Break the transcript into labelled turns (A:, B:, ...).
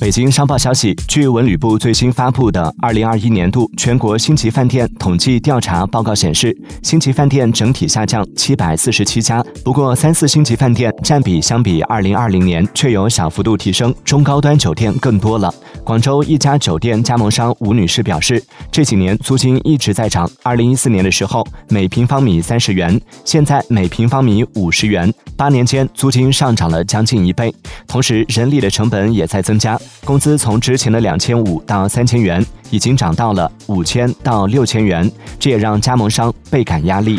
A: 北京商报消息，据文旅部最新发布的二零二一年度全国星级饭店统计调查报告显示，星级饭店整体下降七百四十七家，不过三四星级饭店占比相比二零二零年却有小幅度提升，中高端酒店更多了。广州一家酒店加盟商吴女士表示，这几年租金一直在涨，二零一四年的时候每平方米三十元，现在每平方米五十元，八年间租金上涨了将近一倍，同时人力的成本也在增加。工资从之前的两千五到三千元，已经涨到了五千到六千元，这也让加盟商倍感压力。